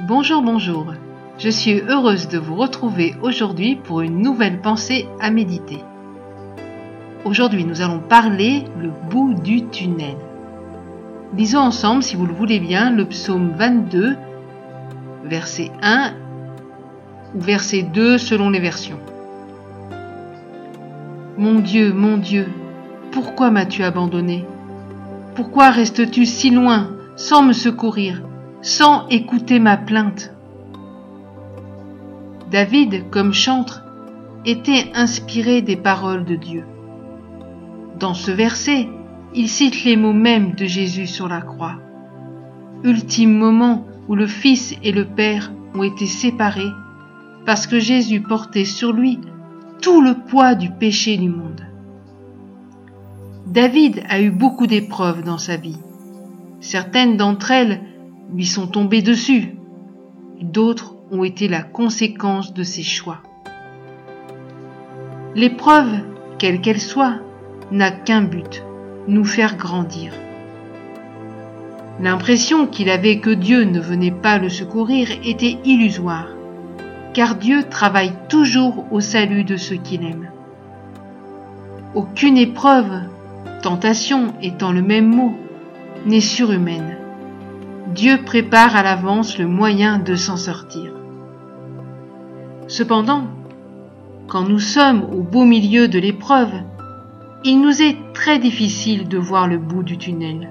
Bonjour, bonjour. Je suis heureuse de vous retrouver aujourd'hui pour une nouvelle pensée à méditer. Aujourd'hui, nous allons parler le bout du tunnel. Lisons ensemble, si vous le voulez bien, le psaume 22, verset 1 ou verset 2 selon les versions. Mon Dieu, mon Dieu, pourquoi m'as-tu abandonné? Pourquoi restes-tu si loin sans me secourir? Sans écouter ma plainte. David, comme chantre, était inspiré des paroles de Dieu. Dans ce verset, il cite les mots mêmes de Jésus sur la croix. Ultime moment où le Fils et le Père ont été séparés parce que Jésus portait sur lui tout le poids du péché du monde. David a eu beaucoup d'épreuves dans sa vie. Certaines d'entre elles lui sont tombés dessus. D'autres ont été la conséquence de ses choix. L'épreuve, quelle qu'elle soit, n'a qu'un but, nous faire grandir. L'impression qu'il avait que Dieu ne venait pas le secourir était illusoire, car Dieu travaille toujours au salut de ceux qu'il aime. Aucune épreuve, tentation étant le même mot, n'est surhumaine. Dieu prépare à l'avance le moyen de s'en sortir. Cependant, quand nous sommes au beau milieu de l'épreuve, il nous est très difficile de voir le bout du tunnel.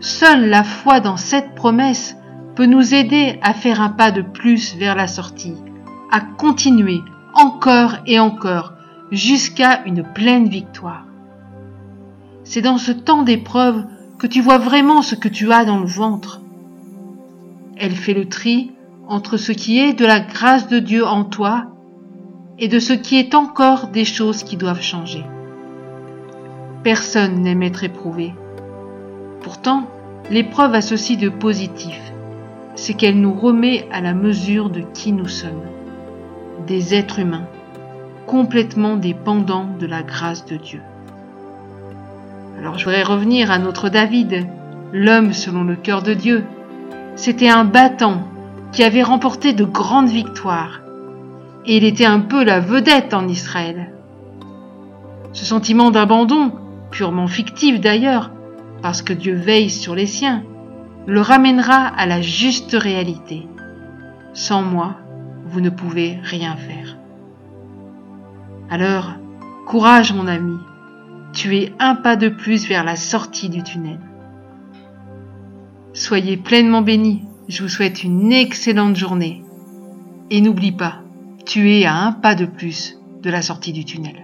Seule la foi dans cette promesse peut nous aider à faire un pas de plus vers la sortie, à continuer encore et encore jusqu'à une pleine victoire. C'est dans ce temps d'épreuve que tu vois vraiment ce que tu as dans le ventre. Elle fait le tri entre ce qui est de la grâce de Dieu en toi et de ce qui est encore des choses qui doivent changer. Personne n'aime être éprouvé. Pourtant, l'épreuve a ceci de positif, c'est qu'elle nous remet à la mesure de qui nous sommes, des êtres humains, complètement dépendants de la grâce de Dieu. Alors je voudrais revenir à notre David, l'homme selon le cœur de Dieu. C'était un battant qui avait remporté de grandes victoires. Et il était un peu la vedette en Israël. Ce sentiment d'abandon, purement fictif d'ailleurs, parce que Dieu veille sur les siens, le ramènera à la juste réalité. Sans moi, vous ne pouvez rien faire. Alors, courage mon ami, tu es un pas de plus vers la sortie du tunnel. Soyez pleinement bénis, je vous souhaite une excellente journée. Et n'oublie pas, tu es à un pas de plus de la sortie du tunnel.